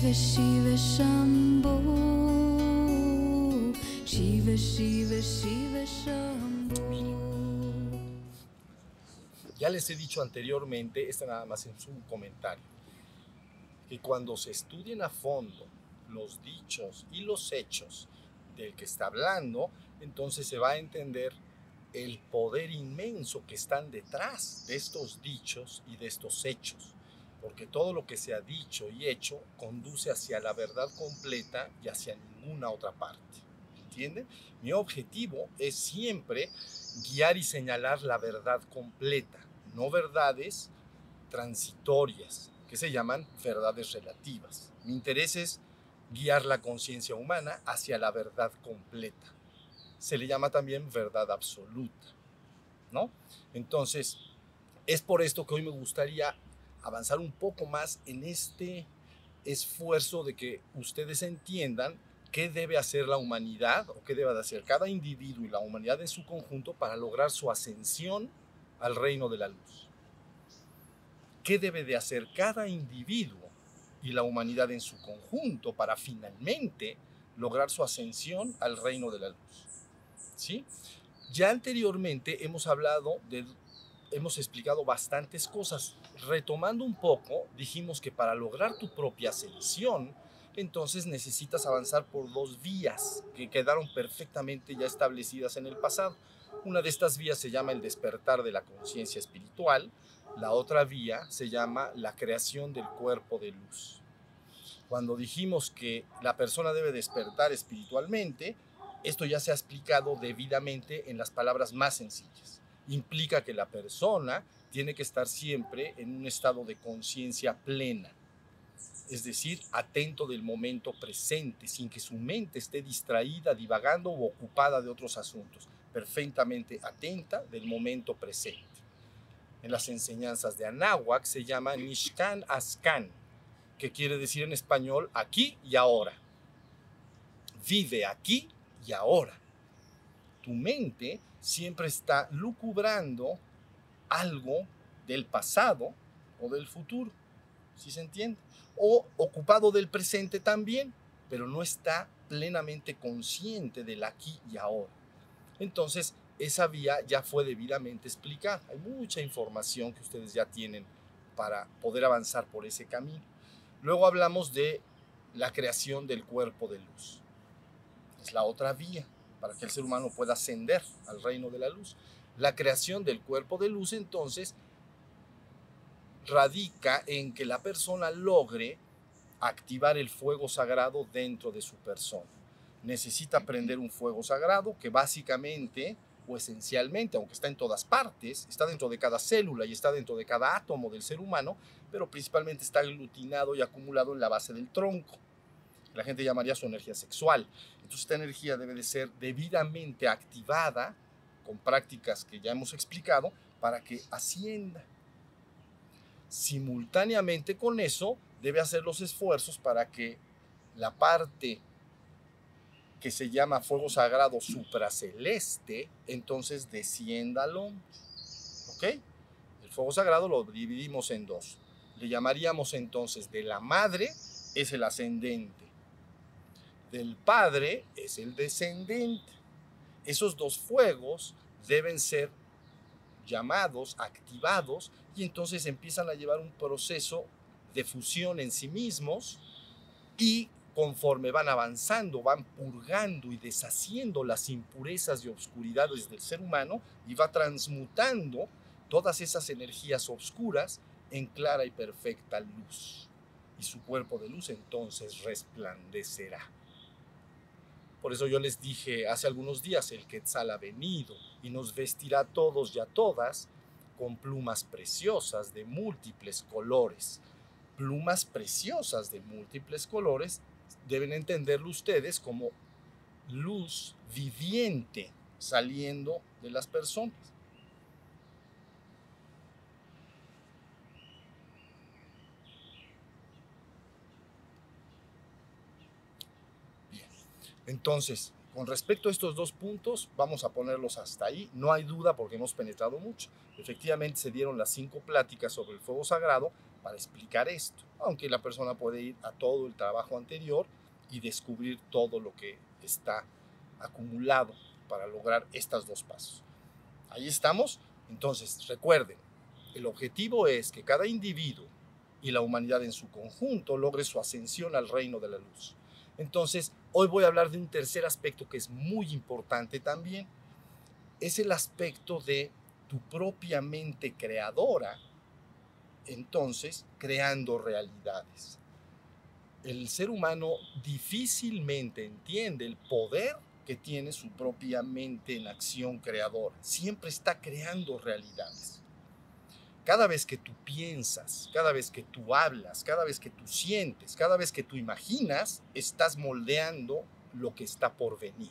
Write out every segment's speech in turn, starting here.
Shiva Shiva Shiva Shiva Shiva Ya les he dicho anteriormente, este nada más en su comentario, que cuando se estudien a fondo los dichos y los hechos del que está hablando, entonces se va a entender el poder inmenso que están detrás de estos dichos y de estos hechos. Porque todo lo que se ha dicho y hecho conduce hacia la verdad completa y hacia ninguna otra parte. ¿Entienden? Mi objetivo es siempre guiar y señalar la verdad completa, no verdades transitorias, que se llaman verdades relativas. Mi interés es guiar la conciencia humana hacia la verdad completa. Se le llama también verdad absoluta, ¿no? Entonces, es por esto que hoy me gustaría avanzar un poco más en este esfuerzo de que ustedes entiendan qué debe hacer la humanidad o qué debe hacer cada individuo y la humanidad en su conjunto para lograr su ascensión al reino de la luz. ¿Qué debe de hacer cada individuo y la humanidad en su conjunto para finalmente lograr su ascensión al reino de la luz? ¿Sí? Ya anteriormente hemos hablado de hemos explicado bastantes cosas. Retomando un poco, dijimos que para lograr tu propia ascensión, entonces necesitas avanzar por dos vías que quedaron perfectamente ya establecidas en el pasado. Una de estas vías se llama el despertar de la conciencia espiritual, la otra vía se llama la creación del cuerpo de luz. Cuando dijimos que la persona debe despertar espiritualmente, esto ya se ha explicado debidamente en las palabras más sencillas. Implica que la persona tiene que estar siempre en un estado de conciencia plena, es decir, atento del momento presente, sin que su mente esté distraída, divagando o ocupada de otros asuntos, perfectamente atenta del momento presente. En las enseñanzas de Anáhuac se llama Nishkan Askan, que quiere decir en español aquí y ahora. Vive aquí y ahora. Tu mente siempre está lucubrando algo del pasado o del futuro, si se entiende? O ocupado del presente también, pero no está plenamente consciente del aquí y ahora. Entonces, esa vía ya fue debidamente explicada. Hay mucha información que ustedes ya tienen para poder avanzar por ese camino. Luego hablamos de la creación del cuerpo de luz. Es la otra vía para que el ser humano pueda ascender al reino de la luz. La creación del cuerpo de luz entonces radica en que la persona logre activar el fuego sagrado dentro de su persona. Necesita prender un fuego sagrado que básicamente o esencialmente, aunque está en todas partes, está dentro de cada célula y está dentro de cada átomo del ser humano, pero principalmente está aglutinado y acumulado en la base del tronco. La gente llamaría su energía sexual. Entonces esta energía debe de ser debidamente activada con prácticas que ya hemos explicado para que ascienda. Simultáneamente con eso, debe hacer los esfuerzos para que la parte que se llama fuego sagrado supraceleste, entonces descienda al hombre. ¿Ok? El fuego sagrado lo dividimos en dos. Le llamaríamos entonces de la madre es el ascendente, del padre es el descendente. Esos dos fuegos deben ser llamados, activados, y entonces empiezan a llevar un proceso de fusión en sí mismos y conforme van avanzando, van purgando y deshaciendo las impurezas y obscuridades del ser humano y va transmutando todas esas energías obscuras en clara y perfecta luz. Y su cuerpo de luz entonces resplandecerá. Por eso yo les dije hace algunos días, el Quetzal ha venido y nos vestirá a todos y a todas con plumas preciosas de múltiples colores. Plumas preciosas de múltiples colores deben entenderlo ustedes como luz viviente saliendo de las personas. Bien. Entonces, con respecto a estos dos puntos, vamos a ponerlos hasta ahí. No hay duda porque hemos penetrado mucho. Efectivamente, se dieron las cinco pláticas sobre el fuego sagrado para explicar esto. aunque la persona puede ir a todo el trabajo anterior y descubrir todo lo que está acumulado para lograr estos dos pasos. Ahí estamos. Entonces, recuerden, el objetivo es que cada individuo y la humanidad en su conjunto logre su ascensión al reino de la luz. Entonces, hoy voy a hablar de un tercer aspecto que es muy importante también. Es el aspecto de tu propia mente creadora, entonces creando realidades. El ser humano difícilmente entiende el poder que tiene su propia mente en acción creadora. Siempre está creando realidades. Cada vez que tú piensas, cada vez que tú hablas, cada vez que tú sientes, cada vez que tú imaginas, estás moldeando lo que está por venir.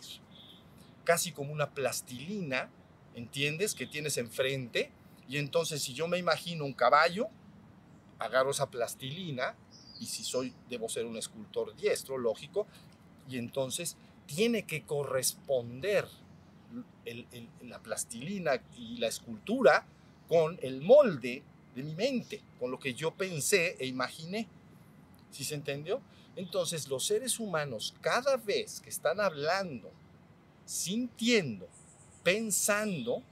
Casi como una plastilina, ¿entiendes? Que tienes enfrente. Y entonces si yo me imagino un caballo, agarro esa plastilina y si soy, debo ser un escultor diestro, lógico, y entonces tiene que corresponder la plastilina y la escultura con el molde de mi mente, con lo que yo pensé e imaginé. ¿Sí se entendió? Entonces los seres humanos cada vez que están hablando, sintiendo, pensando,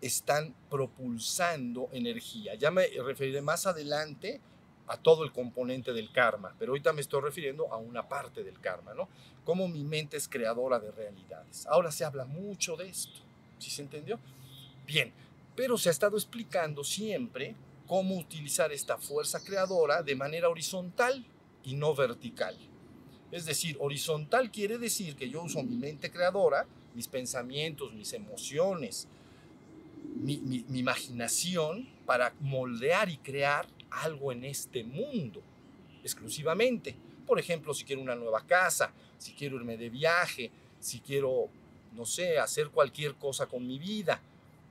están propulsando energía. Ya me referiré más adelante a todo el componente del karma, pero ahorita me estoy refiriendo a una parte del karma, ¿no? Cómo mi mente es creadora de realidades. Ahora se habla mucho de esto, ¿sí se entendió? Bien, pero se ha estado explicando siempre cómo utilizar esta fuerza creadora de manera horizontal y no vertical. Es decir, horizontal quiere decir que yo uso mi mente creadora, mis pensamientos, mis emociones, mi, imaginación para moldear y crear algo en este mundo exclusivamente. Por ejemplo, si quiero una nueva casa, si quiero irme de viaje, si quiero, no sé, hacer cualquier cosa con mi vida,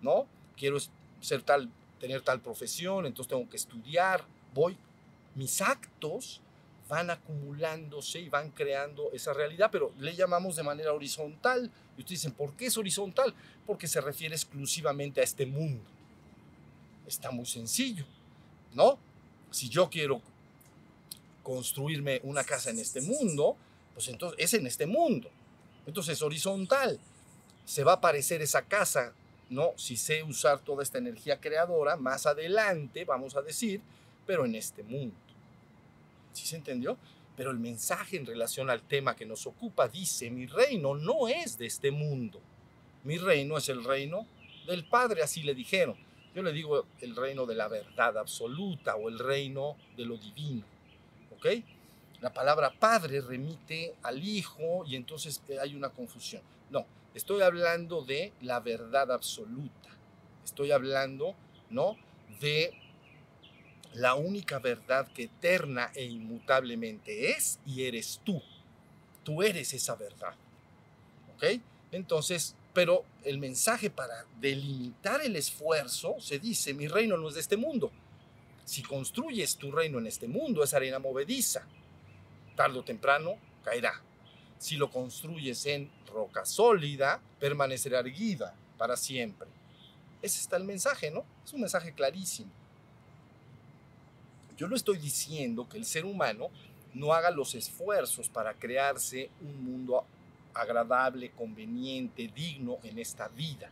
¿no? Quiero ser tal, tener tal profesión, entonces tengo que estudiar, voy, mis actos van acumulándose y van creando esa realidad, pero le llamamos de manera horizontal. Y ustedes dicen, ¿por qué es horizontal? Porque se refiere exclusivamente a este mundo. Está muy sencillo, ¿no? si yo quiero construirme una casa en este mundo, pues entonces es en este mundo. Entonces horizontal. Se va a aparecer esa casa, ¿no? Si sé usar toda esta energía creadora, más adelante, vamos a decir, pero en este mundo. ¿Sí se entendió? Pero el mensaje en relación al tema que nos ocupa dice, mi reino no es de este mundo. Mi reino es el reino del Padre, así le dijeron. Yo le digo el reino de la verdad absoluta o el reino de lo divino. ¿Ok? La palabra padre remite al hijo y entonces eh, hay una confusión. No, estoy hablando de la verdad absoluta. Estoy hablando, ¿no? De la única verdad que eterna e inmutablemente es y eres tú. Tú eres esa verdad. ¿Ok? Entonces, pero el mensaje para delimitar el esfuerzo se dice, mi reino no es de este mundo. Si construyes tu reino en este mundo, es arena movediza. Tarde o temprano caerá. Si lo construyes en roca sólida, permanecerá erguida para siempre. Ese está el mensaje, ¿no? Es un mensaje clarísimo. Yo no estoy diciendo que el ser humano no haga los esfuerzos para crearse un mundo agradable, conveniente, digno en esta vida,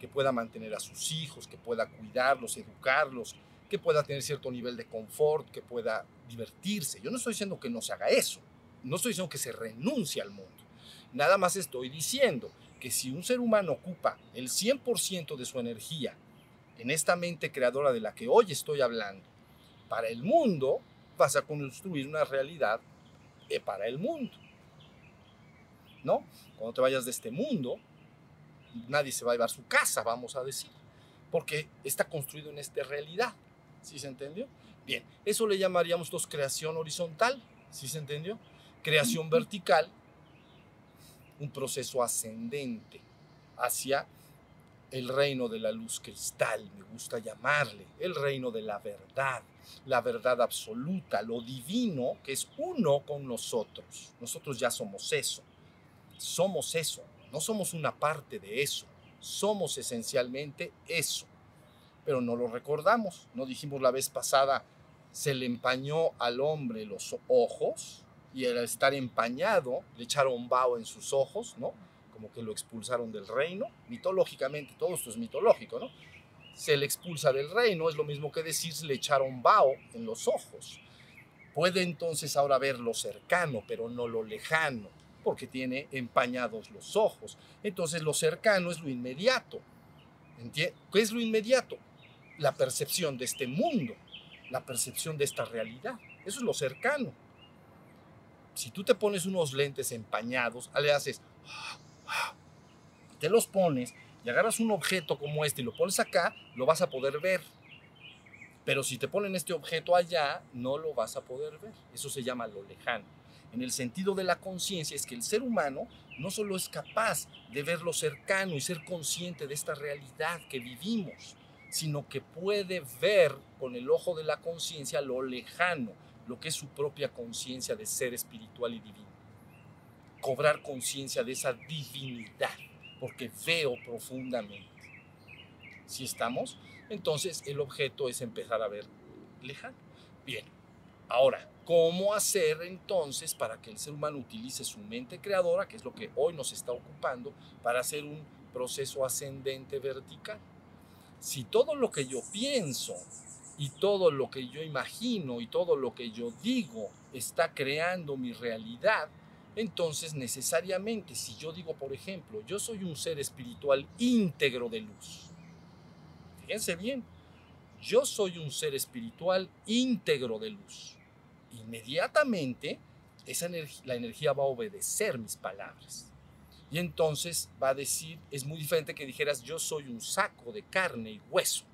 que pueda mantener a sus hijos, que pueda cuidarlos, educarlos, que pueda tener cierto nivel de confort, que pueda divertirse. Yo no estoy diciendo que no se haga eso, no estoy diciendo que se renuncie al mundo. Nada más estoy diciendo que si un ser humano ocupa el 100% de su energía en esta mente creadora de la que hoy estoy hablando, para el mundo, vas a construir una realidad para el mundo. ¿no? Cuando te vayas de este mundo, nadie se va a llevar su casa, vamos a decir, porque está construido en esta realidad. ¿Sí se entendió? Bien, eso le llamaríamos dos creación horizontal, ¿sí se entendió? Creación vertical, un proceso ascendente hacia el reino de la luz cristal, me gusta llamarle, el reino de la verdad, la verdad absoluta, lo divino que es uno con nosotros. Nosotros ya somos eso somos eso, no somos una parte de eso, somos esencialmente eso. Pero no lo recordamos, no dijimos la vez pasada se le empañó al hombre los ojos y al estar empañado le echaron vaho en sus ojos, ¿no? Como que lo expulsaron del reino. Mitológicamente, todo esto es mitológico, ¿no? Se le expulsa del reino, es lo mismo que decir le echaron vaho en los ojos. Puede entonces ahora ver lo cercano, pero no lo lejano, porque tiene empañados los ojos. Entonces lo cercano es lo inmediato. ¿Qué es lo inmediato? La percepción de este mundo, la percepción de esta realidad. Eso es lo cercano. Si tú te pones unos lentes empañados, le haces, te los pones y agarras un objeto como este y lo pones acá, lo vas a poder ver. Pero si te ponen este objeto allá, no lo vas a poder ver. Eso se llama lo lejano. En el sentido de la conciencia es que el ser humano no solo es capaz de ver lo cercano y ser consciente de esta realidad que vivimos, sino que puede ver con el ojo de la conciencia lo lejano, lo que es su propia conciencia de ser espiritual y divino. Cobrar conciencia de esa divinidad, porque veo profundamente. Si estamos, entonces el objeto es empezar a ver lejano. Bien, ahora, ¿cómo hacer entonces para que el ser humano utilice su mente creadora, que es lo que hoy nos está ocupando, para hacer un proceso ascendente vertical? Si todo lo que yo pienso y todo lo que yo imagino y todo lo que yo digo está creando mi realidad, entonces necesariamente si yo digo, por ejemplo, yo soy un ser espiritual íntegro de luz, fíjense bien, yo soy un ser espiritual íntegro de luz. Inmediatamente esa la energía va a obedecer mis palabras. Y entonces va a decir, es muy diferente que dijeras, yo soy un saco de carne y hueso.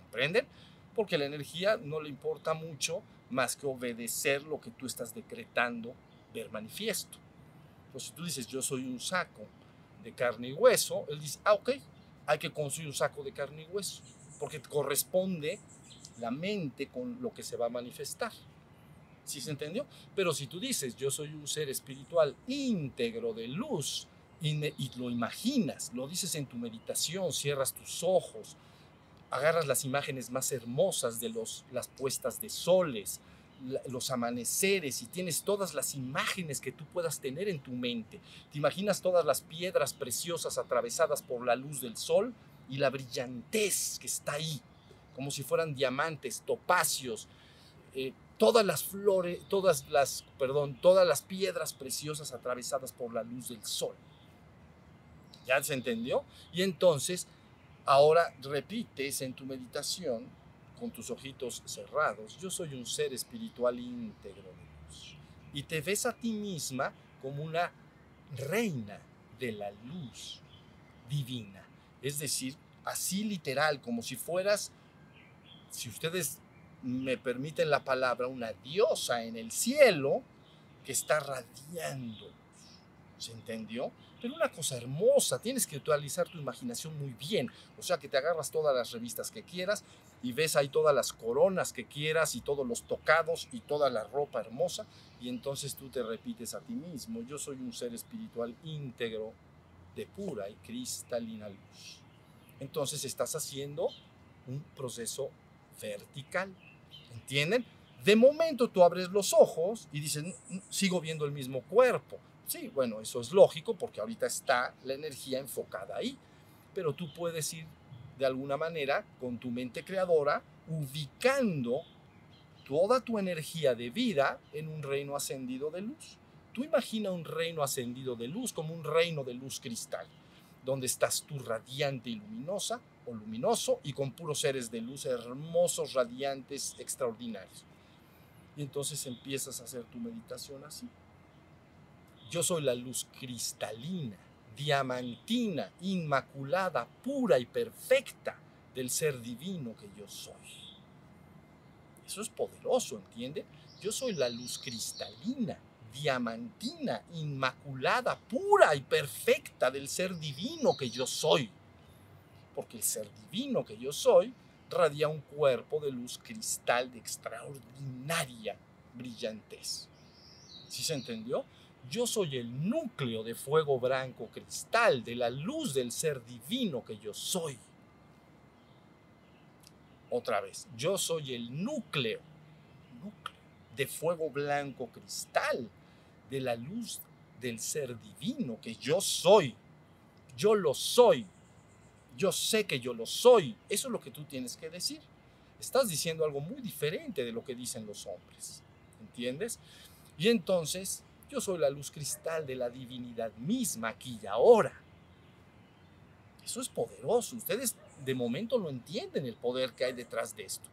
¿Comprenden? Porque la energía no le importa mucho más que obedecer lo que tú estás decretando ver manifiesto. Entonces, si tú dices, yo soy un saco de carne y hueso, él dice, ah, ok, hay que construir un saco de carne y hueso, porque corresponde la mente con lo que se va a manifestar. ¿Sí se entendió? Pero si tú dices, yo soy un ser espiritual íntegro de luz, y, lo imaginas, lo dices en tu meditación, cierras tus ojos, agarras las imágenes más hermosas de los, las puestas de soles, los amaneceres y tienes todas las imágenes que tú puedas tener en tu mente. Te imaginas todas las piedras preciosas atravesadas por la luz del sol y la brillantez que está ahí, como si fueran diamantes, topacios, eh, todas las flores, todas las, perdón, todas las piedras preciosas atravesadas por la luz del sol. ¿Ya se entendió? Y entonces, ahora repites en tu meditación con tus ojitos cerrados, yo soy un ser espiritual íntegro de luz. Y te ves a ti misma como una reina de la luz divina. Es decir, así literal, como si fueras, si ustedes me permiten la palabra, una diosa en el cielo que está radiando. ¿Se entendió? Pero una cosa hermosa, tienes que utilizar tu imaginación muy bien. O sea, que te agarras todas las revistas que quieras y ves ahí todas las coronas que quieras y todos los tocados y toda la ropa hermosa. Y entonces tú te repites a ti mismo, yo soy un ser espiritual íntegro de pura y cristalina luz. Entonces estás haciendo un proceso vertical. ¿Entienden? De momento tú abres los ojos y dices, sigo viendo el mismo cuerpo. Sí, bueno, eso es lógico porque ahorita está la energía enfocada ahí. Pero tú puedes ir de alguna manera con tu mente creadora ubicando toda tu energía de vida en un reino ascendido de luz. Tú imagina un reino ascendido de luz como un reino de luz cristal, donde estás tú radiante y luminosa o luminoso y con puros seres de luz hermosos, radiantes, extraordinarios. Y entonces empiezas a hacer tu meditación así. Yo soy la luz cristalina, diamantina, inmaculada, pura y perfecta del ser divino que yo soy. Eso es poderoso, ¿entiende? Yo soy la luz cristalina, diamantina, inmaculada, pura y perfecta del ser divino que yo soy porque el ser divino que yo soy radia un cuerpo de luz cristal de extraordinaria brillantez. ¿Sí se entendió? Yo soy el núcleo de fuego blanco cristal, de la luz del ser divino que yo soy. Otra vez, yo soy el núcleo de fuego blanco cristal, de la luz del ser divino que yo soy. Yo lo soy. Yo sé que yo lo soy. Eso es lo que tú tienes que decir. Estás diciendo algo muy diferente de lo que dicen los hombres. ¿Entiendes? Y entonces, yo soy la luz cristal de la divinidad misma aquí y ahora. Eso es poderoso. Ustedes de momento no entienden el poder que hay detrás de esto.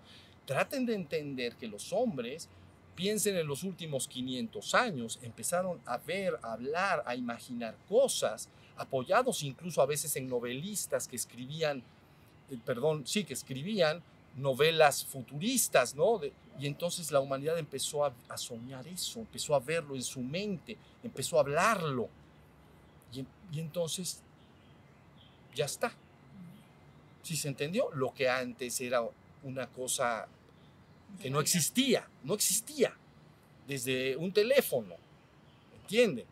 Traten de entender que los hombres, piensen en los últimos 500 años, empezaron a ver, a hablar, a imaginar cosas, apoyados incluso a veces en novelistas que escribían, eh, perdón, sí, que escribían novelas futuristas, ¿no? Y entonces la humanidad empezó a, a soñar eso, empezó a verlo en su mente, empezó a hablarlo. Y, y entonces ya está. ¿Sí se entendió? Lo que antes era una cosa que no existía, no existía. Desde un teléfono, ¿entienden?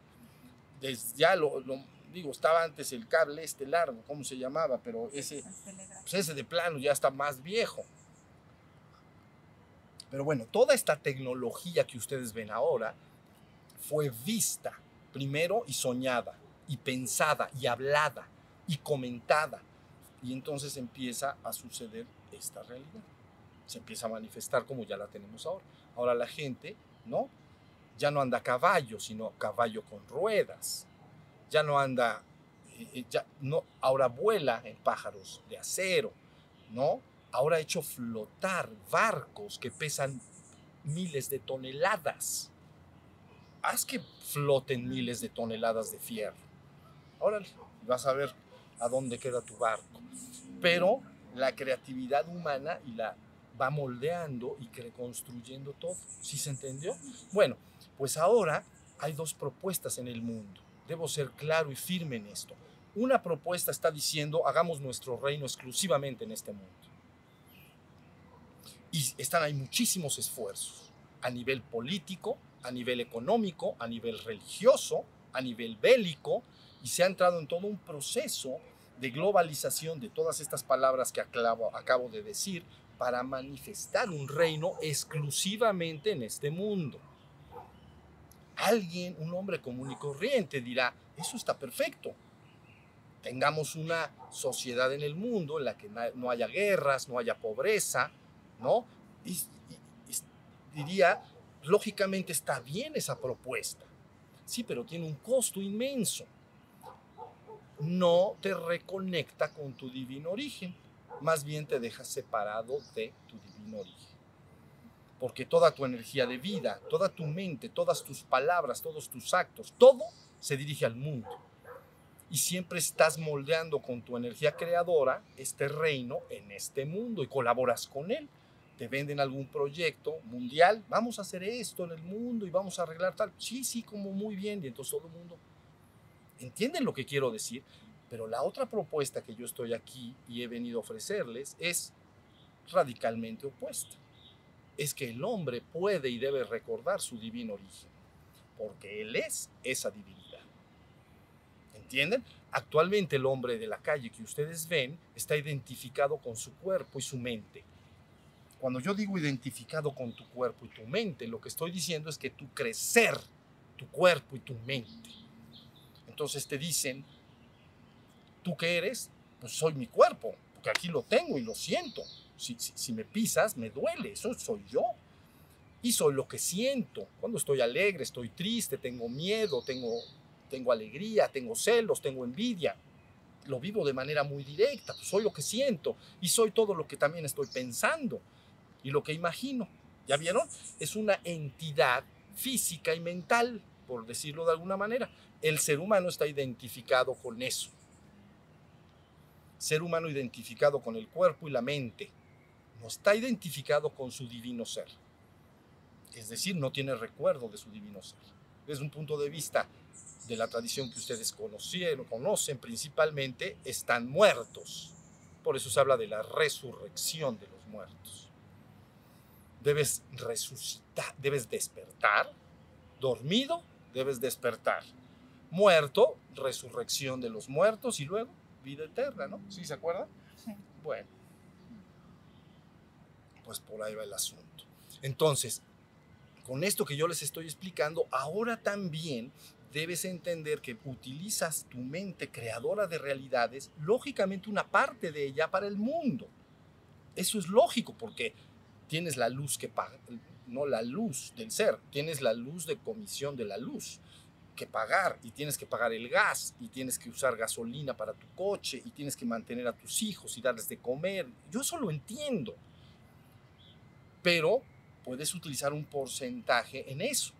Desde ya lo, lo- digo, estaba antes el cable este largo, ¿cómo se llamaba? Pero ese, pues ese de plano ya está más viejo. Pero bueno, toda esta tecnología que ustedes ven ahora fue vista primero y soñada, y pensada, y hablada, y comentada. Y entonces empieza a suceder esta realidad. Se empieza a manifestar como ya la tenemos ahora. Ahora la gente, ¿no? Ya no anda a caballo, sino caballo con ruedas. Ya no anda, eh, eh, ya no, ahora vuela en pájaros de acero, ¿no? Ahora ha hecho flotar barcos que pesan miles de toneladas. Haz que floten miles de toneladas de fierro. Órale, vas a ver a dónde queda tu barco. Pero la creatividad humana y la va moldeando y reconstruyendo todo. ¿Sí se entendió? Bueno, pues ahora hay dos propuestas en el mundo. Debo ser claro y firme en esto. Una propuesta está diciendo, hagamos nuestro reino exclusivamente en este mundo. Y están hay muchísimos esfuerzos a nivel político, a nivel económico, a nivel religioso, a nivel bélico, y se ha entrado en todo un proceso de globalización de todas estas palabras que aclavo- acabo de decir para manifestar un reino exclusivamente en este mundo. Alguien, un hombre común y corriente dirá, eso está perfecto. Tengamos una sociedad en el mundo en la que no haya guerras, no haya pobreza, ¿no? Diría, lógicamente está bien esa propuesta. Sí, pero tiene un costo inmenso. No te reconecta con tu divino origen, más bien te deja separado de tu divino origen. Porque toda tu energía de vida, toda tu mente, todas tus palabras, todos tus actos, todo se dirige al mundo. Y siempre estás moldeando con tu energía creadora este reino en este mundo y colaboras con él te venden algún proyecto mundial, vamos a hacer esto en el mundo y vamos a arreglar tal. Sí, sí, como muy bien. Y entonces todo el mundo entienden lo que quiero decir. Pero la otra propuesta que yo estoy aquí y he venido a ofrecerles es radicalmente opuesta. Es que el hombre puede y debe recordar su divino origen, porque él es esa divinidad. ¿Entienden? Actualmente el hombre de la calle que ustedes ven está identificado con su cuerpo y su mente. Cuando yo digo identificado con tu cuerpo y tu mente, lo que estoy diciendo es que tu crecer, tu cuerpo y tu mente. Entonces te dicen, ¿tú qué eres? Pues soy mi cuerpo, porque aquí lo tengo y lo siento. Si, si, si me pisas, me duele, eso soy yo. Y soy lo que siento. Cuando estoy alegre, estoy triste, tengo miedo, tengo, tengo alegría, tengo celos, tengo envidia. Lo vivo de manera muy directa, pues soy lo que siento y soy todo lo que también estoy pensando y lo que imagino. ¿Ya vieron? Es una entidad física y mental, por decirlo de alguna manera. El ser humano está identificado con eso. Ser humano identificado con el cuerpo y la mente. No está identificado con su divino ser. Es decir, no tiene recuerdo de su divino ser. Desde un punto de vista de la tradición que ustedes conocieron, conocen principalmente, están muertos. Por eso se habla de la resurrección de los muertos debes resucitar, debes despertar. Dormido, debes despertar. Muerto, resurrección de los muertos y luego vida eterna, ¿no? ¿Sí se acuerdan? Sí. Bueno, pues por ahí va el asunto. Entonces, con esto que yo les estoy explicando, ahora también debes entender que utilizas tu mente creadora de realidades, lógicamente una parte de ella para el mundo. Eso es lógico porque tienes la luz que paga, no la luz del ser, tienes la luz de comisión de la luz que pagar y tienes que pagar el gas y tienes que usar gasolina para tu coche y tienes que mantener a tus hijos y darles de comer. Yo eso lo entiendo. Pero puedes utilizar un porcentaje en eso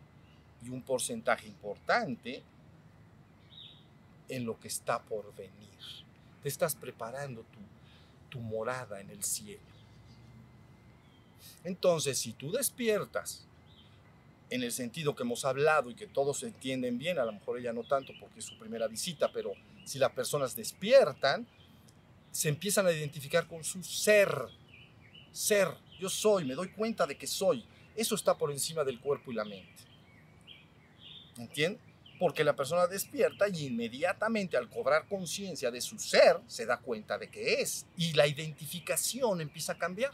y un porcentaje importante en lo que está por venir. Te estás preparando tu, tu morada en el cielo. Entonces, si tú despiertas en el sentido que hemos hablado y que todos entienden bien, a lo mejor ella no tanto porque es su primera visita, pero si las personas despiertan, se empiezan a identificar con su ser. Ser, yo soy, me doy cuenta de que soy. Eso está por encima del cuerpo y la mente. ¿Entiendes? Porque la persona despierta y inmediatamente al cobrar conciencia de su ser, se da cuenta de que es. Y la identificación empieza a cambiar.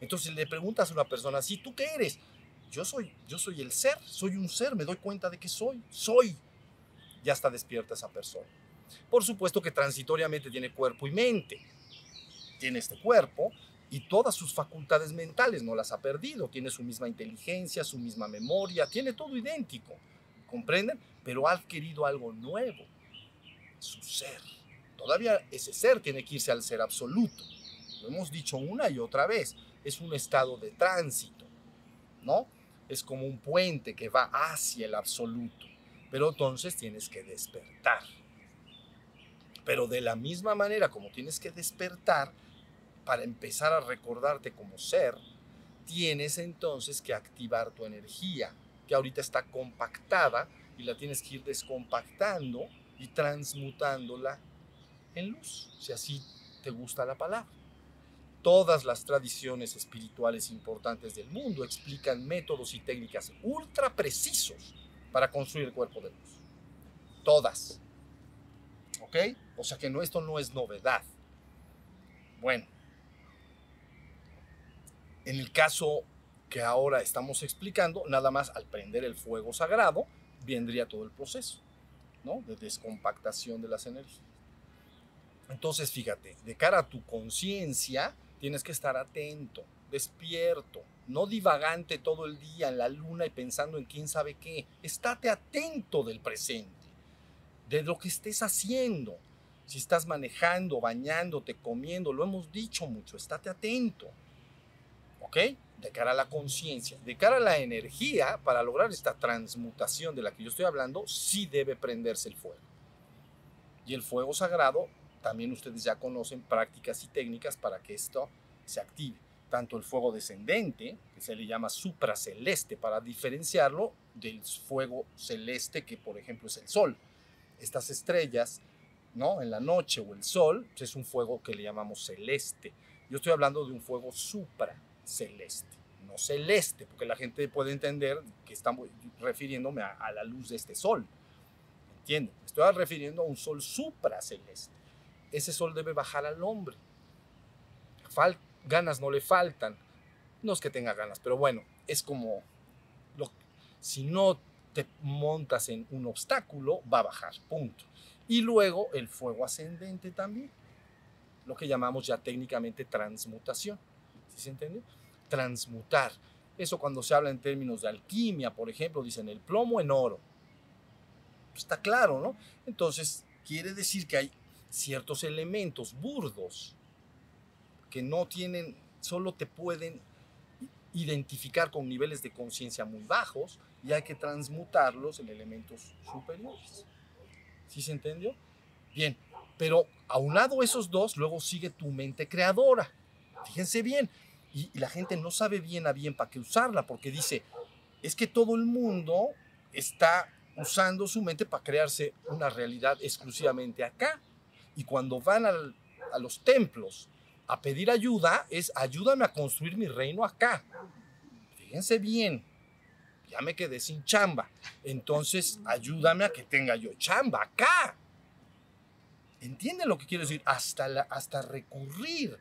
Entonces le preguntas a una persona, ¿sí tú qué eres? Yo soy, yo soy el ser, soy un ser, me doy cuenta de que soy, soy. Ya está despierta esa persona. Por supuesto que transitoriamente tiene cuerpo y mente. Tiene este cuerpo y todas sus facultades mentales no las ha perdido. Tiene su misma inteligencia, su misma memoria, tiene todo idéntico. ¿Comprenden? Pero ha adquirido algo nuevo, su ser. Todavía ese ser tiene que irse al ser absoluto. Lo hemos dicho una y otra vez. Es un estado de tránsito, ¿no? Es como un puente que va hacia el absoluto. Pero entonces tienes que despertar. Pero de la misma manera como tienes que despertar para empezar a recordarte como ser, tienes entonces que activar tu energía, que ahorita está compactada y la tienes que ir descompactando y transmutándola en luz, si así te gusta la palabra. Todas las tradiciones espirituales importantes del mundo explican métodos y técnicas ultra precisos para construir el cuerpo de luz. Todas. ¿Ok? O sea que no, esto no es novedad. Bueno, en el caso que ahora estamos explicando, nada más al prender el fuego sagrado, vendría todo el proceso, ¿no? De descompactación de las energías. Entonces, fíjate, de cara a tu conciencia, tienes que estar atento, despierto, no divagante todo el día en la luna y pensando en quién sabe qué. Estate atento del presente, de lo que estés haciendo. Si estás manejando, bañándote, comiendo, lo hemos dicho mucho, estate atento. ¿Ok? De cara a la conciencia, de cara a la energía, para lograr esta transmutación de la que yo estoy hablando, sí debe prenderse el fuego. Y el fuego sagrado, también ustedes ya conocen prácticas y técnicas para que esto se active. Tanto el fuego descendente, que se le llama supraceleste, para diferenciarlo del fuego celeste, que por ejemplo es el sol. Estas estrellas, ¿no? En la noche o el sol, pues, es un fuego que le llamamos celeste. Yo estoy hablando de un fuego supra celeste, no celeste, porque la gente puede entender que estamos refiriéndome a, a la luz de este sol. ¿Entienden? Estoy refiriendo a un sol supraceleste. Ese sol debe bajar al hombre. Fal ganas no le faltan. No es que tenga ganas, pero bueno, es como lo, si no te montas en un obstáculo, va a bajar, punto. Y luego el fuego ascendente también, lo que llamamos ya técnicamente transmutación. ¿Sí se entiende? Transmutar. Eso cuando se habla en términos de alquimia, por ejemplo, dicen el plomo en oro. Está claro, ¿no? Entonces, quiere decir que hay ciertos elementos burdos que no tienen, solo te pueden identificar con niveles de conciencia muy bajos y hay que transmutarlos en elementos superiores. ¿Sí se entendió? Bien, pero aunado esos dos, luego sigue tu mente creadora. Fíjense bien, y, y la gente no sabe bien a bien para qué usarla, porque dice, es que todo el mundo está usando su mente para crearse una realidad exclusivamente acá. Y cuando van al, a los templos a pedir ayuda, es ayúdame a construir mi reino acá. Fíjense bien, ya me quedé sin chamba. Entonces, ayúdame a que tenga yo chamba acá. ¿Entienden lo que quiero decir? Hasta, hasta recurrir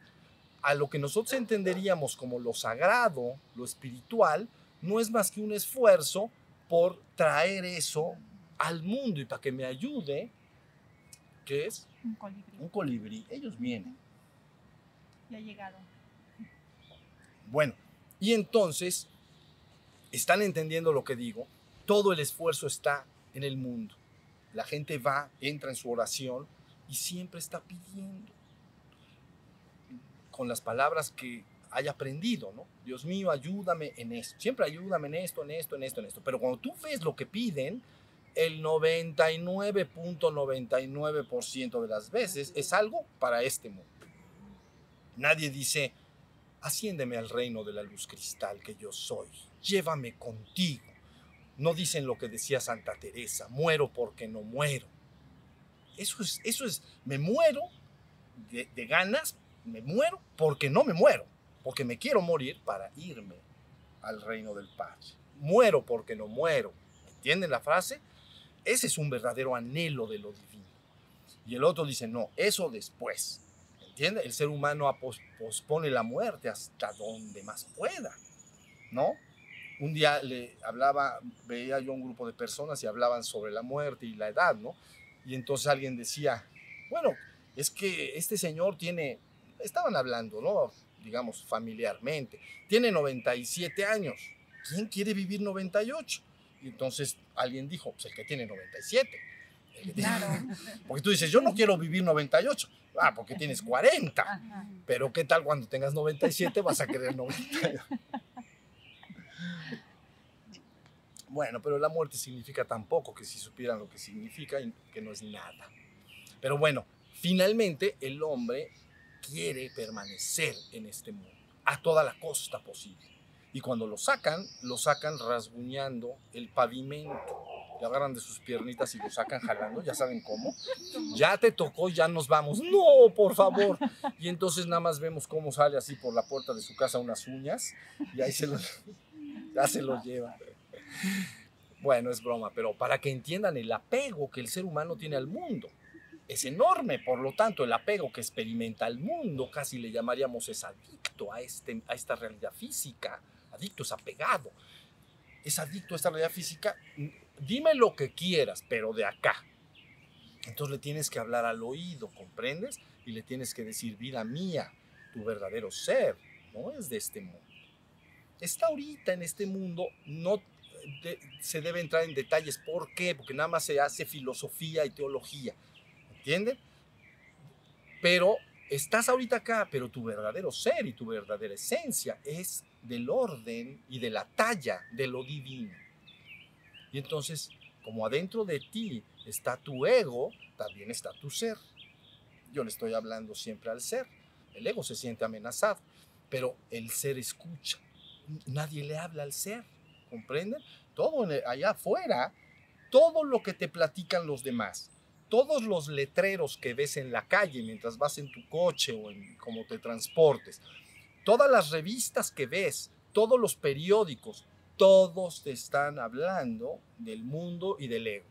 a lo que nosotros entenderíamos como lo sagrado, lo espiritual, no es más que un esfuerzo por traer eso al mundo y para que me ayude, ¿qué es? Un colibrí. Un colibrí. Ellos vienen. Ya llegaron. Bueno, y entonces, ¿están entendiendo lo que digo? Todo el esfuerzo está en el mundo. La gente va, entra en su oración y siempre está pidiendo con las palabras que haya aprendido, ¿no? Dios mío, ayúdame en esto. Siempre ayúdame en esto, en esto, en esto, en esto. Pero cuando tú ves lo que piden, el 99.99% de las veces es algo para este mundo. Nadie dice, asciéndeme al reino de la luz cristal que yo soy, llévame contigo. No dicen lo que decía Santa Teresa, muero porque no muero. Eso es, eso es me muero de, de ganas, me muero porque no me muero, porque me quiero morir para irme al reino del Padre. Muero porque no muero. ¿Entienden la frase? Ese es un verdadero anhelo de lo divino. Y el otro dice, no, eso después. ¿Entiende? El ser humano pospone la muerte hasta donde más pueda. ¿No? Un día le hablaba, veía yo un grupo de personas y hablaban sobre la muerte y la edad, ¿no? Y entonces alguien decía, bueno, es que este señor tiene, estaban hablando, ¿no? Digamos familiarmente, tiene 97 años. ¿Quién quiere vivir 98? Y entonces alguien dijo, pues el que tiene 97. El que tiene- Claro. Porque tú dices, yo no quiero vivir 98. Ah, porque tienes 40. Ajá. Pero ¿qué tal cuando tengas 97 vas a querer 98? Bueno, pero la muerte significa tan poco que si supieran lo que significa, que no es nada. Pero bueno, finalmente el hombre quiere permanecer en este mundo a toda la costa posible. Y cuando lo sacan, lo sacan rasguñando el pavimento. Le agarran de sus piernitas y lo sacan jalando, ya saben cómo. Ya te tocó, ya nos vamos. No, por favor. Y entonces nada más vemos cómo sale así por la puerta de su casa unas uñas y ahí se lo, ya se lo lleva. Bueno, es broma, pero para que entiendan el apego que el ser humano tiene al mundo. Es enorme, por lo tanto, el apego que experimenta el mundo, casi le llamaríamos es adicto a, este, a esta realidad física. Adicto es apegado. Es adicto a esta realidad física. Dime lo que quieras, pero de acá. Entonces le tienes que hablar al oído, ¿comprendes? Y le tienes que decir, vida mía, tu verdadero ser no es de este mundo. Está ahorita en este mundo, no se debe entrar en detalles. ¿Por qué? Porque nada más se hace filosofía y teología. ¿Entienden? Pero estás ahorita acá, pero tu verdadero ser y tu verdadera esencia es del orden y de la talla de lo divino. Y entonces, como adentro de ti está tu ego, también está tu ser. Yo le estoy hablando siempre al ser. El ego se siente amenazado, pero el ser escucha. Nadie le habla al ser, ¿comprenden? Todo allá afuera, todo lo que te platican los demás, todos los letreros que ves en la calle mientras vas en tu coche o en cómo te transportes, todas las revistas que ves, todos los periódicos, todos te están hablando del mundo y del ego.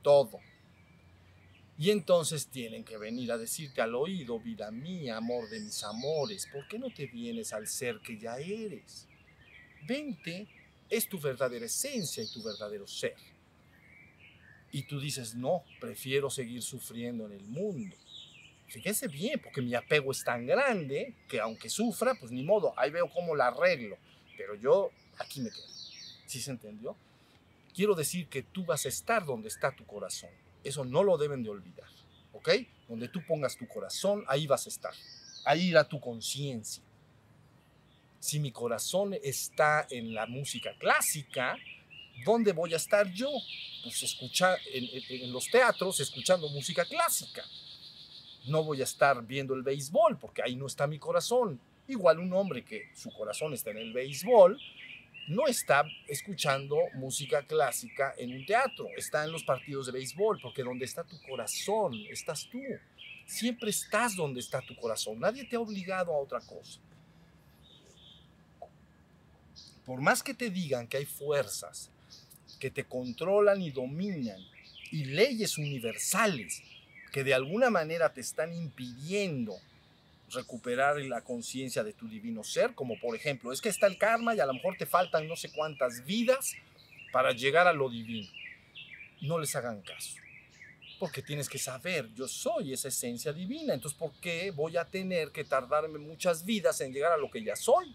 Todo. Y entonces tienen que venir a decirte al oído, vida mía, amor de mis amores, ¿por qué no te vienes al ser que ya eres? Vente, es tu verdadera esencia y tu verdadero ser. Y tú dices, no, prefiero seguir sufriendo en el mundo. Fíjense bien, porque mi apego es tan grande que aunque sufra, pues ni modo, ahí veo cómo la arreglo. Pero yo aquí me quedo. ¿Sí se entendió? Quiero decir que tú vas a estar donde está tu corazón. Eso no lo deben de olvidar. ¿Ok? Donde tú pongas tu corazón, ahí vas a estar. Ahí irá tu conciencia. Si mi corazón está en la música clásica, ¿dónde voy a estar yo? Pues escucha, en, en- en los teatros escuchando música clásica. No voy a estar viendo el béisbol porque ahí no está mi corazón. Igual un hombre que su corazón está en el béisbol, no está escuchando música clásica en un teatro, está en los partidos de béisbol, porque donde está tu corazón, estás tú. Siempre estás donde está tu corazón. Nadie te ha obligado a otra cosa. Por más que te digan que hay fuerzas que te controlan y dominan y leyes universales que de alguna manera te están impidiendo recuperar la conciencia de tu divino ser, como por ejemplo, es que está el karma y a lo mejor te faltan no sé cuántas vidas para llegar a lo divino. No les hagan caso. Porque tienes que saber, yo soy esa esencia divina, entonces ¿por qué voy a tener que tardarme muchas vidas en llegar a lo que ya soy?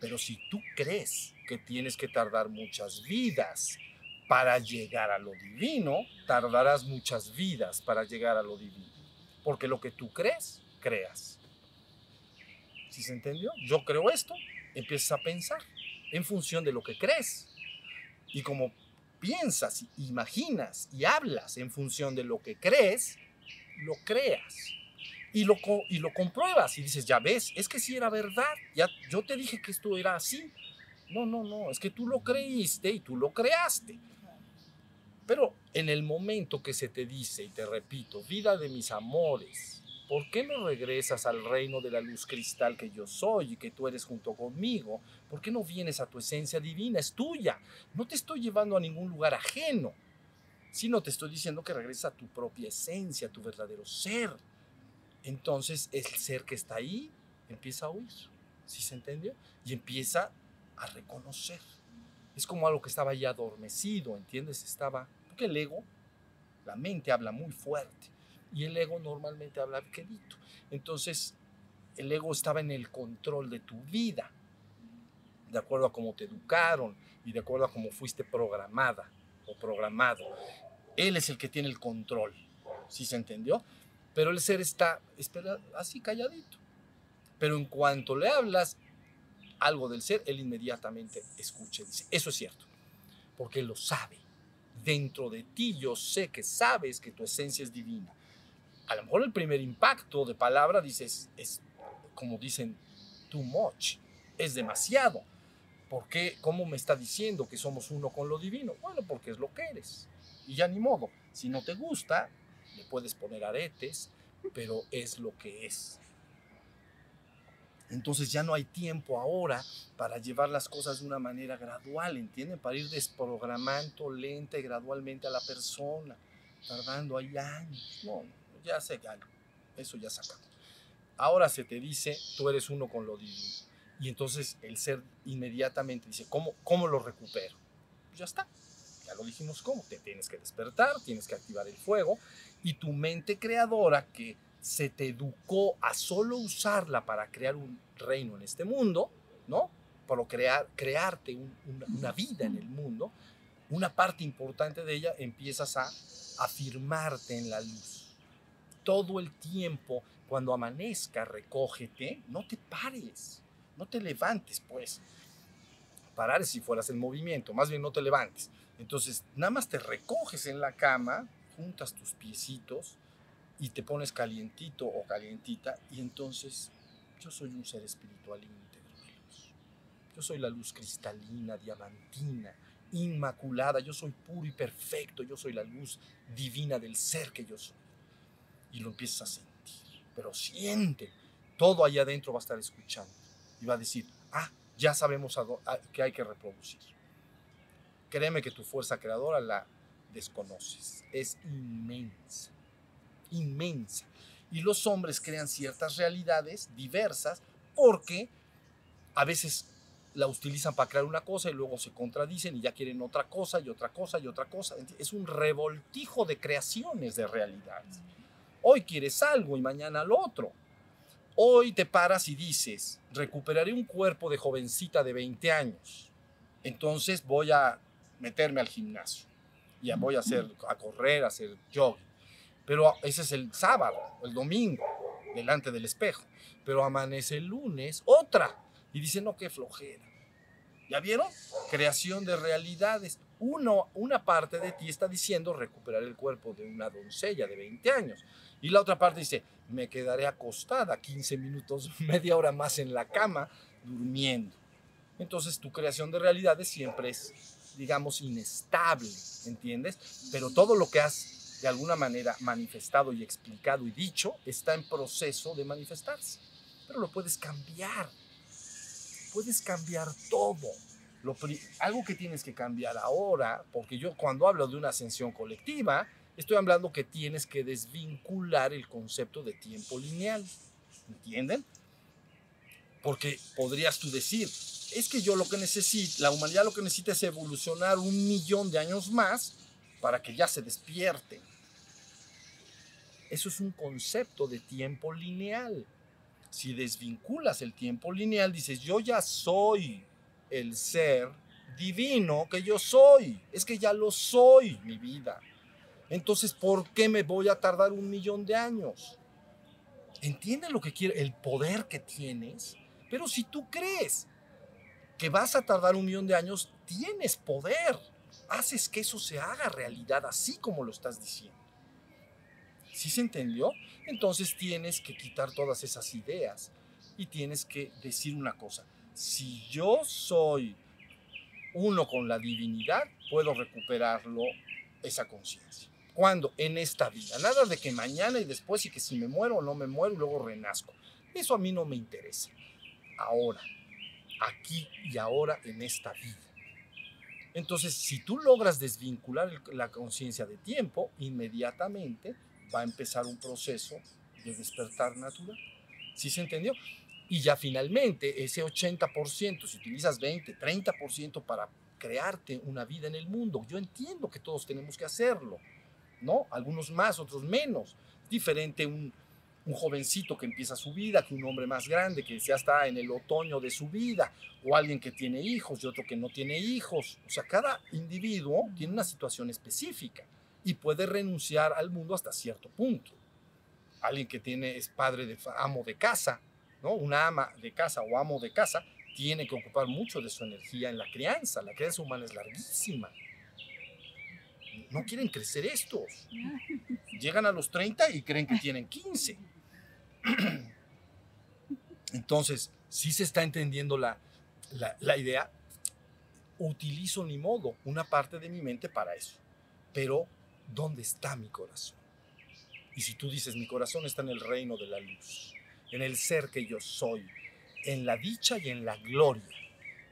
Pero si tú crees que tienes que tardar muchas vidas para llegar a lo divino, tardarás muchas vidas para llegar a lo divino. Porque lo que tú crees, creas. ¿Sí se entendió? Yo creo esto, empiezas a pensar en función de lo que crees. Y como piensas, imaginas y hablas en función de lo que crees, lo creas. Y lo, y lo compruebas y dices, ya ves, es que sí era verdad, ya, yo te dije que esto era así. No, no, no, es que tú lo creíste y tú lo creaste. Pero en el momento que se te dice, y te repito, vida de mis amores, ¿por qué no regresas al reino de la luz cristal que yo soy y que tú eres junto conmigo? ¿Por qué no vienes a tu esencia divina? Es tuya. No te estoy llevando a ningún lugar ajeno, sino te estoy diciendo que regreses a tu propia esencia, a tu verdadero ser. Entonces el ser que está ahí empieza a oír, ¿sí se entendió? Y empieza a reconocer. Es como algo que estaba ya adormecido, ¿entiendes? Estaba, porque el ego, la mente habla muy fuerte y el ego normalmente habla quedito. Entonces, el ego estaba en el control de tu vida, de acuerdo a cómo te educaron y de acuerdo a cómo fuiste programada o programado. Él es el que tiene el control, ¿sí se entendió? Pero el ser está espera, así calladito. Pero en cuanto le hablas algo del ser, él inmediatamente escucha dice, eso es cierto, porque lo sabe. Dentro de ti yo sé que sabes que tu esencia es divina a lo mejor el primer impacto de palabra dices, es como dicen, too much, es demasiado. ¿Por qué? ¿Cómo me está diciendo que somos uno con lo divino? Bueno, porque es lo que eres. Y ya ni modo. Si no te gusta, le puedes poner aretes, pero es lo que es. Entonces ya no hay tiempo ahora para llevar las cosas de una manera gradual, ¿entienden? Para ir desprogramando lenta y gradualmente a la persona, tardando ahí años. No, ya sé algo, eso ya se Ahora se te dice, tú eres uno con lo divino. Y entonces el ser inmediatamente dice, ¿cómo, cómo lo recupero? Ya está, ya lo dijimos cómo. Te tienes que despertar, tienes que activar el fuego y tu mente creadora que se te educó a solo usarla para crear un reino en este mundo, ¿no? Para crear, crearte una, vida en el mundo, una parte importante de ella empiezas a afirmarte en la luz todo el tiempo, cuando amanezca, recógete, no te pares, no te levantes, pues. Parar si fueras en movimiento, más bien no te levantes. Entonces, nada más te recoges en la cama, juntas tus piecitos y te pones calientito o calientita y entonces yo soy un ser espiritual íntegro de luz. Yo soy la luz cristalina, diamantina, inmaculada, yo soy puro y perfecto, yo soy la luz divina del ser que yo soy y lo empiezas a sentir. Pero siente, todo allá adentro va a estar escuchando y va a decir, ah, ya sabemos que hay que reproducir. Créeme que tu fuerza creadora la desconoces. Es inmensa, inmensa. Y los hombres crean ciertas realidades diversas porque a veces la utilizan para crear una cosa y luego se contradicen y ya quieren otra cosa y otra cosa y otra cosa. Es un revoltijo de creaciones de realidades. Hoy quieres algo y mañana lo otro. Hoy te paras y dices, recuperaré un cuerpo de jovencita de 20 años. Entonces voy a meterme al gimnasio. Ya voy a hacer, a correr, a hacer jogging. Pero ese es el sábado, el domingo, delante del espejo. Pero amanece el lunes, otra. Y dice, no, qué flojera. ¿Ya vieron? Creación de realidades. Uno, una parte de ti está diciendo recuperar el cuerpo de una doncella de 20 años. Y la otra parte dice, me quedaré acostada 15 minutos, media hora más en la cama, durmiendo. Entonces tu creación de realidades siempre es, digamos, inestable, ¿entiendes? Pero todo lo que has de alguna manera manifestado y explicado y dicho está en proceso de manifestarse. Pero lo puedes cambiar. Puedes cambiar todo. Algo que tienes que cambiar ahora, porque yo cuando hablo de una ascensión colectiva, Estoy hablando que tienes que desvincular el concepto de tiempo lineal. ¿Entienden? Porque podrías tú decir, es que yo lo que necesito, la humanidad lo que necesita es evolucionar un millón de años más para que ya se despierte. Eso es un concepto de tiempo lineal. Si desvinculas el tiempo lineal, dices, yo ya soy el ser divino que yo soy. Es que ya lo soy, mi vida. Entonces, ¿por qué me voy a tardar un millón de años? ¿Entiendes lo que quiere? El poder que tienes. Pero si tú crees que vas a tardar un millón de años, tienes poder. Haces que eso se haga realidad así como lo estás diciendo. ¿Sí se entendió? Entonces tienes que quitar todas esas ideas y tienes que decir una cosa. Si yo soy uno con la divinidad, puedo recuperarlo, esa conciencia. ¿Cuándo? En esta vida. Nada de que mañana y después y que si me muero o no me muero y luego renazco. Eso a mí no me interesa. Ahora, aquí y ahora en esta vida. Entonces, si tú logras desvincular la conciencia de tiempo, inmediatamente va a empezar un proceso de despertar natural. ¿Sí se entendió? Y ya finalmente ese 80%, si utilizas 20, 30% para crearte una vida en el mundo, yo entiendo que todos tenemos que hacerlo, ¿no? Algunos más, otros menos. Diferente un, un jovencito que empieza su vida, que un hombre más grande, que ya está en el otoño de su vida, o alguien que tiene hijos y otro que no tiene hijos. O sea, cada individuo tiene una situación específica y puede renunciar al mundo hasta cierto punto. Alguien que tiene, es padre de amo de casa, ¿no? Una ama de casa o amo de casa tiene que ocupar mucho de su energía en la crianza. La crianza humana es larguísima. No quieren crecer estos. Llegan a los 30 y creen que tienen 15. Entonces, si se está entendiendo la, la, la idea. Utilizo ni modo una parte de mi mente para eso. Pero, ¿dónde está mi corazón? Y si tú dices, mi corazón está en el reino de la luz en el ser que yo soy, en la dicha y en la gloria.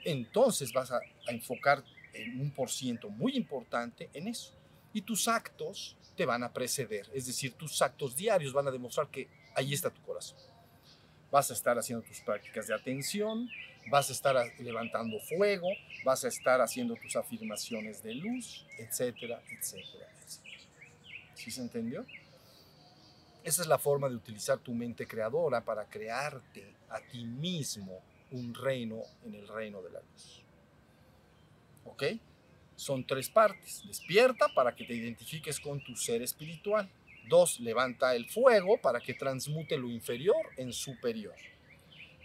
Entonces vas a, enfocar en un por ciento muy importante en eso. Y tus actos te van a preceder, es decir, tus actos diarios van a demostrar que ahí está tu corazón. Vas a estar haciendo tus prácticas de atención, vas a estar levantando fuego, vas a estar haciendo tus afirmaciones de luz, etcétera, etcétera. ¿Sí se entendió? Esa es la forma de utilizar tu mente creadora para crearte a ti mismo un reino en el reino de la luz. ¿Ok? Son tres partes. Despierta para que te identifiques con tu ser espiritual. Dos, levanta el fuego para que transmute lo inferior en superior.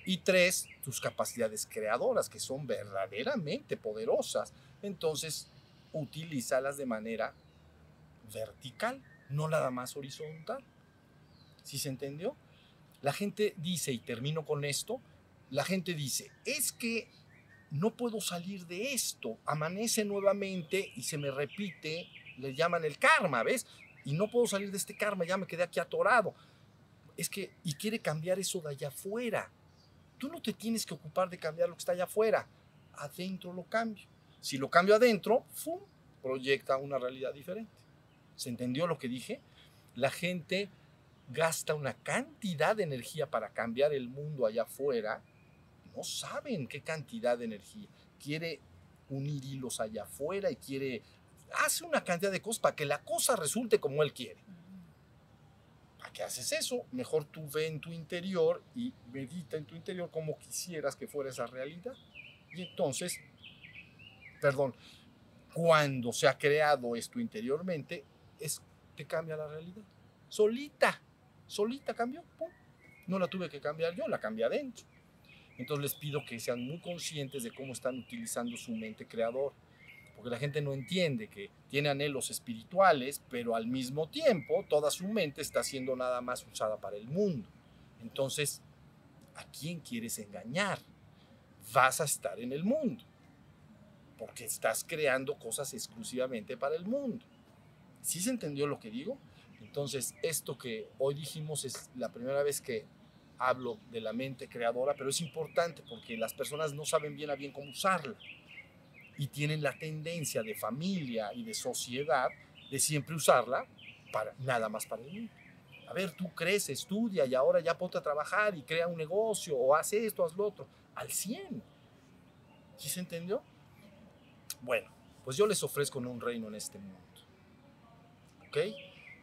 Y tres, tus capacidades creadoras, que son verdaderamente poderosas. Entonces, utilízalas de manera vertical, no nada más horizontal. ¿Sí se entendió? La gente dice, y termino con esto, la gente dice, es que no puedo salir de esto, amanece nuevamente y se me repite, le llaman el karma, ¿ves? Y no puedo salir de este karma, ya me quedé aquí atorado. Es que, y quiere cambiar eso de allá afuera. Tú no te tienes que ocupar de cambiar lo que está allá afuera, adentro lo cambio. Si lo cambio adentro, ¡fum! proyecta una realidad diferente. ¿Se entendió lo que dije? La gente gasta una cantidad de energía para cambiar el mundo allá afuera, no saben qué cantidad de energía. Quiere unir hilos allá afuera y quiere, hace una cantidad de cosas para que la cosa resulte como él quiere. ¿Para qué haces eso? Mejor tú ve en tu interior y medita en tu interior como quisieras que fuera esa realidad. Y entonces, perdón, cuando se ha creado esto interiormente, es cambia la realidad. Solita solita cambió. No la tuve que cambiar yo, la cambié adentro. Entonces les pido que sean muy conscientes de cómo están utilizando su mente creador. Porque la gente no entiende que tiene anhelos espirituales, pero al mismo tiempo toda su mente está siendo nada más usada para el mundo. Entonces, ¿a quién quieres engañar? Vas a estar en el mundo. Porque estás creando cosas exclusivamente para el mundo. ¿Sí se entendió lo que digo? Entonces, esto que hoy dijimos es la primera vez que hablo de la mente creadora, pero es importante porque las personas no saben bien a bien cómo usarla y tienen la tendencia de familia y de sociedad de siempre usarla para nada más para el mundo. A ver, tú crees, estudia y ahora ya ponte a trabajar y crea un negocio o haz esto, haz lo otro. Al 100. ¿Sí se entendió? Bueno, pues yo les ofrezco un reino en este mundo. ¿Ok?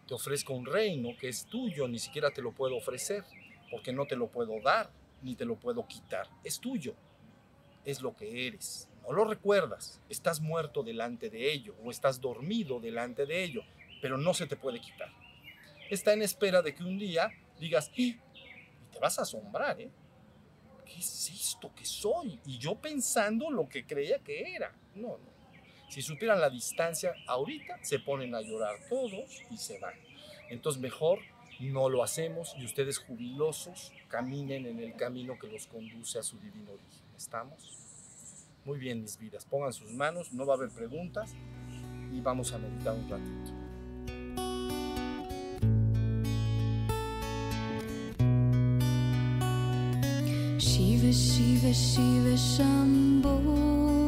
Te ofrezco un reino que es tuyo, ni siquiera te lo puedo ofrecer, porque no te lo puedo dar, ni te lo puedo quitar. Es tuyo. Es lo que eres. No lo recuerdas. Estás muerto delante de ello o estás dormido delante de ello, pero no se te puede quitar está en espera de que un día digas, ¡Eh! y te vas a asombrar, ¿eh? ¿Qué es esto que soy? Y yo pensando lo que creía que era. No, no. Si supieran la distancia, ahorita se ponen a llorar todos y se van. Entonces mejor no lo hacemos y ustedes jubilosos caminen en el camino que los conduce a su divino origen. ¿Estamos? Muy bien, mis vidas. Pongan sus manos, no va a haber preguntas y vamos a meditar un ratito. Shiva Shiva Shambho